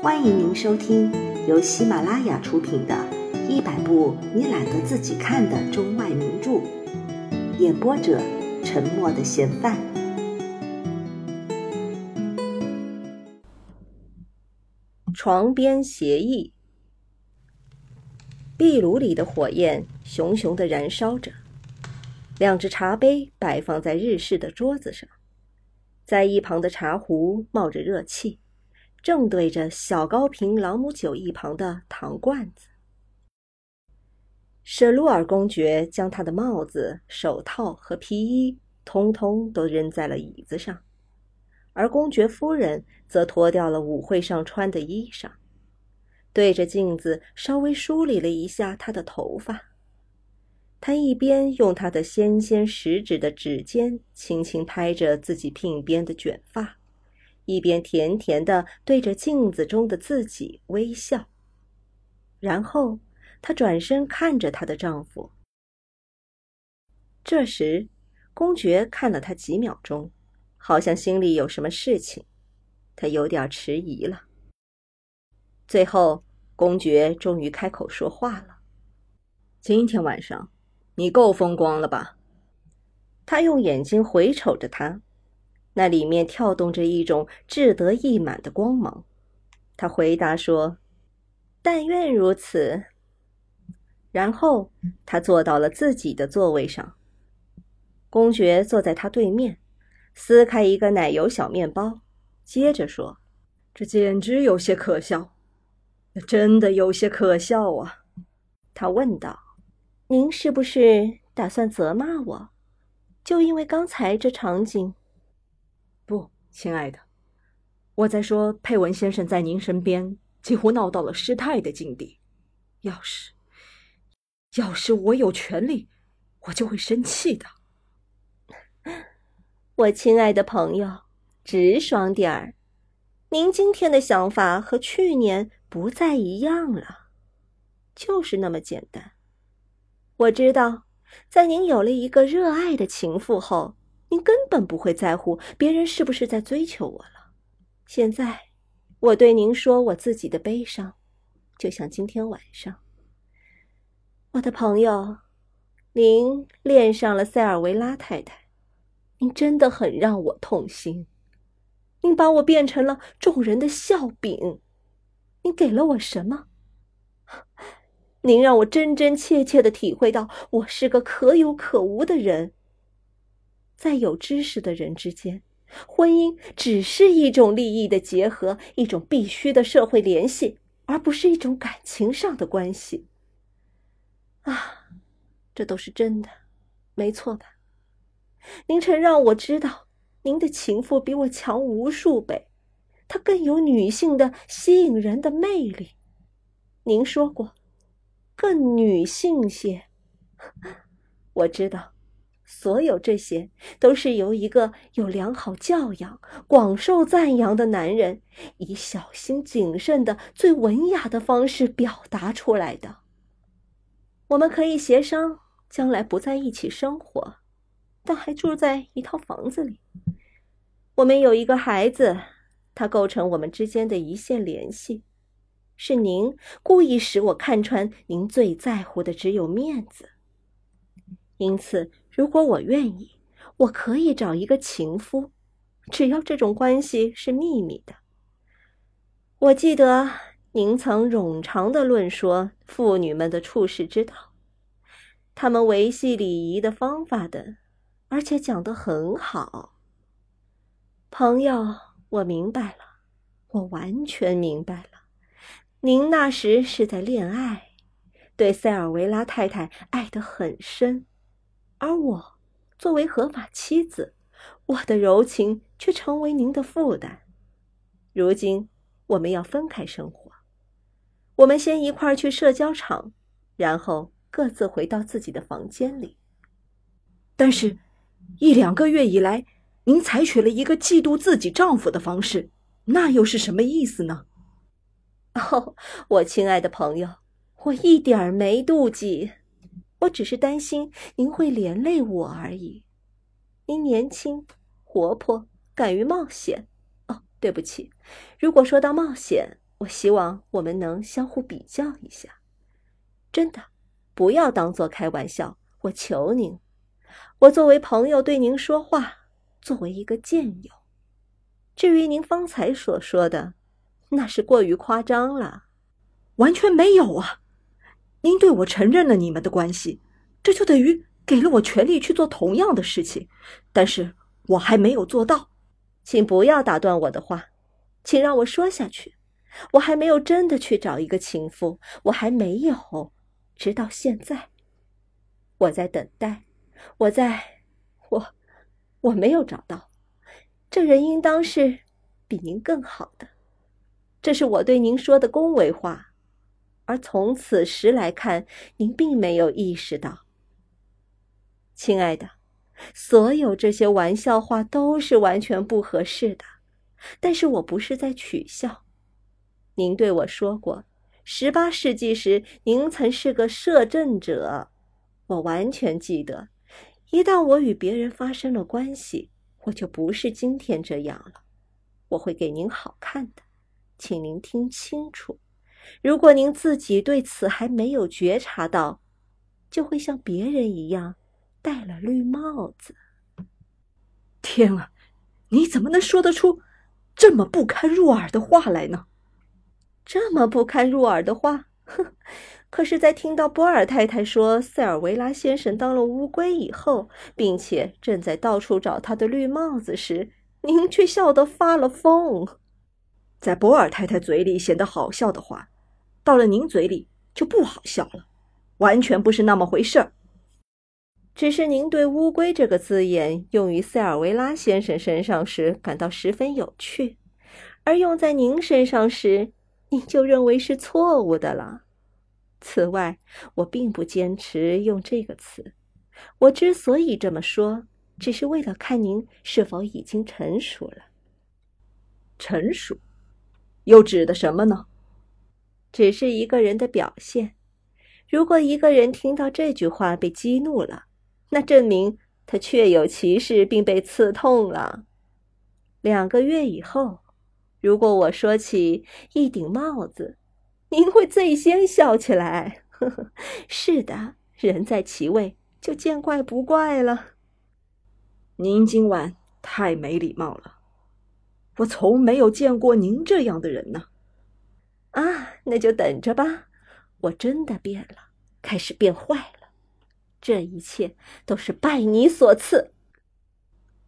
欢迎您收听由喜马拉雅出品的《一百部你懒得自己看的中外名著》，演播者：沉默的嫌犯。床边协议。壁炉里的火焰熊熊的燃烧着，两只茶杯摆放在日式的桌子上，在一旁的茶壶冒着热气。正对着小高瓶朗姆酒一旁的糖罐子，舍鲁尔公爵将他的帽子、手套和皮衣通通都扔在了椅子上，而公爵夫人则脱掉了舞会上穿的衣裳，对着镜子稍微梳理了一下她的头发。她一边用她的纤纤十指的指尖轻轻拍着自己鬓边的卷发。一边甜甜的对着镜子中的自己微笑，然后她转身看着她的丈夫。这时，公爵看了她几秒钟，好像心里有什么事情，他有点迟疑了。最后，公爵终于开口说话了：“今天晚上，你够风光了吧？”他用眼睛回瞅着她。那里面跳动着一种志得意满的光芒，他回答说：“但愿如此。”然后他坐到了自己的座位上。公爵坐在他对面，撕开一个奶油小面包，接着说：“这简直有些可笑，真的有些可笑啊！”他问道：“您是不是打算责骂我？就因为刚才这场景？”亲爱的，我在说佩文先生在您身边几乎闹到了失态的境地。要是，要是我有权利，我就会生气的。我亲爱的朋友，直爽点儿。您今天的想法和去年不再一样了，就是那么简单。我知道，在您有了一个热爱的情妇后。您根本不会在乎别人是不是在追求我了。现在，我对您说我自己的悲伤，就像今天晚上，我的朋友，您恋上了塞尔维拉太太，您真的很让我痛心。您把我变成了众人的笑柄，您给了我什么？您让我真真切切的体会到我是个可有可无的人。在有知识的人之间，婚姻只是一种利益的结合，一种必须的社会联系，而不是一种感情上的关系。啊，这都是真的，没错吧？您曾让我知道，您的情妇比我强无数倍，她更有女性的吸引人的魅力。您说过，更女性些。我知道。所有这些都是由一个有良好教养、广受赞扬的男人，以小心谨慎的、最文雅的方式表达出来的。我们可以协商将来不在一起生活，但还住在一套房子里。我们有一个孩子，他构成我们之间的一线联系。是您故意使我看穿，您最在乎的只有面子，因此。如果我愿意，我可以找一个情夫，只要这种关系是秘密的。我记得您曾冗长的论说妇女们的处世之道，他们维系礼仪的方法的，而且讲得很好。朋友，我明白了，我完全明白了。您那时是在恋爱，对塞尔维拉太太爱得很深。而我，作为合法妻子，我的柔情却成为您的负担。如今我们要分开生活，我们先一块儿去社交场，然后各自回到自己的房间里。但是，一两个月以来，您采取了一个嫉妒自己丈夫的方式，那又是什么意思呢？哦，我亲爱的朋友，我一点儿没妒忌。我只是担心您会连累我而已。您年轻、活泼，敢于冒险。哦，对不起，如果说到冒险，我希望我们能相互比较一下。真的，不要当做开玩笑，我求您。我作为朋友对您说话，作为一个剑友。至于您方才所说的，那是过于夸张了，完全没有啊！您对我承认了你们的关系，这就等于给了我权利去做同样的事情，但是我还没有做到。请不要打断我的话，请让我说下去。我还没有真的去找一个情妇，我还没有，直到现在，我在等待，我在，我，我没有找到。这人应当是比您更好的，这是我对您说的恭维话，而从此时来看，您并没有意识到。亲爱的，所有这些玩笑话都是完全不合适的，但是我不是在取笑。您对我说过，十八世纪时您曾是个摄政者，我完全记得。一旦我与别人发生了关系，我就不是今天这样了。我会给您好看的，请您听清楚。如果您自己对此还没有觉察到，就会像别人一样戴了绿帽子。天啊，你怎么能说得出这么不堪入耳的话来呢？这么不堪入耳的话，哼！可是，在听到波尔太太说塞尔维拉先生当了乌龟以后，并且正在到处找他的绿帽子时，您却笑得发了疯。在博尔太太嘴里显得好笑的话，到了您嘴里就不好笑了，完全不是那么回事儿。只是您对“乌龟”这个字眼用于塞尔维拉先生身上时感到十分有趣，而用在您身上时。您就认为是错误的了。此外，我并不坚持用这个词。我之所以这么说，只是为了看您是否已经成熟了。成熟，又指的什么呢？只是一个人的表现。如果一个人听到这句话被激怒了，那证明他确有其事，并被刺痛了。两个月以后。如果我说起一顶帽子，您会最先笑起来。呵呵，是的，人在其位，就见怪不怪了。您今晚太没礼貌了，我从没有见过您这样的人呢。啊，那就等着吧，我真的变了，开始变坏了。这一切都是拜你所赐。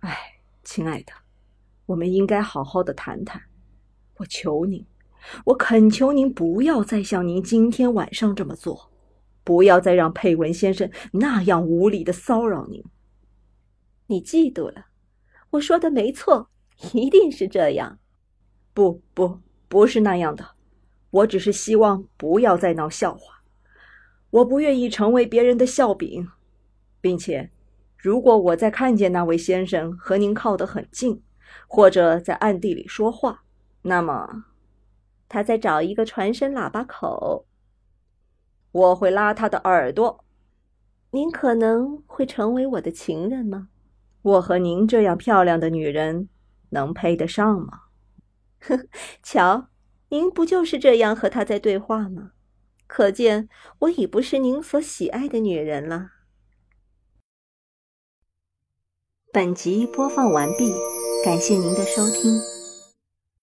哎，亲爱的，我们应该好好的谈谈。我求您，我恳求您不要再像您今天晚上这么做，不要再让佩文先生那样无理的骚扰您。你嫉妒了？我说的没错，一定是这样。不不，不是那样的。我只是希望不要再闹笑话。我不愿意成为别人的笑柄，并且，如果我再看见那位先生和您靠得很近，或者在暗地里说话。那么，他在找一个传声喇叭口。我会拉他的耳朵。您可能会成为我的情人吗？我和您这样漂亮的女人能配得上吗？呵，瞧，您不就是这样和他在对话吗？可见我已不是您所喜爱的女人了。本集播放完毕，感谢您的收听。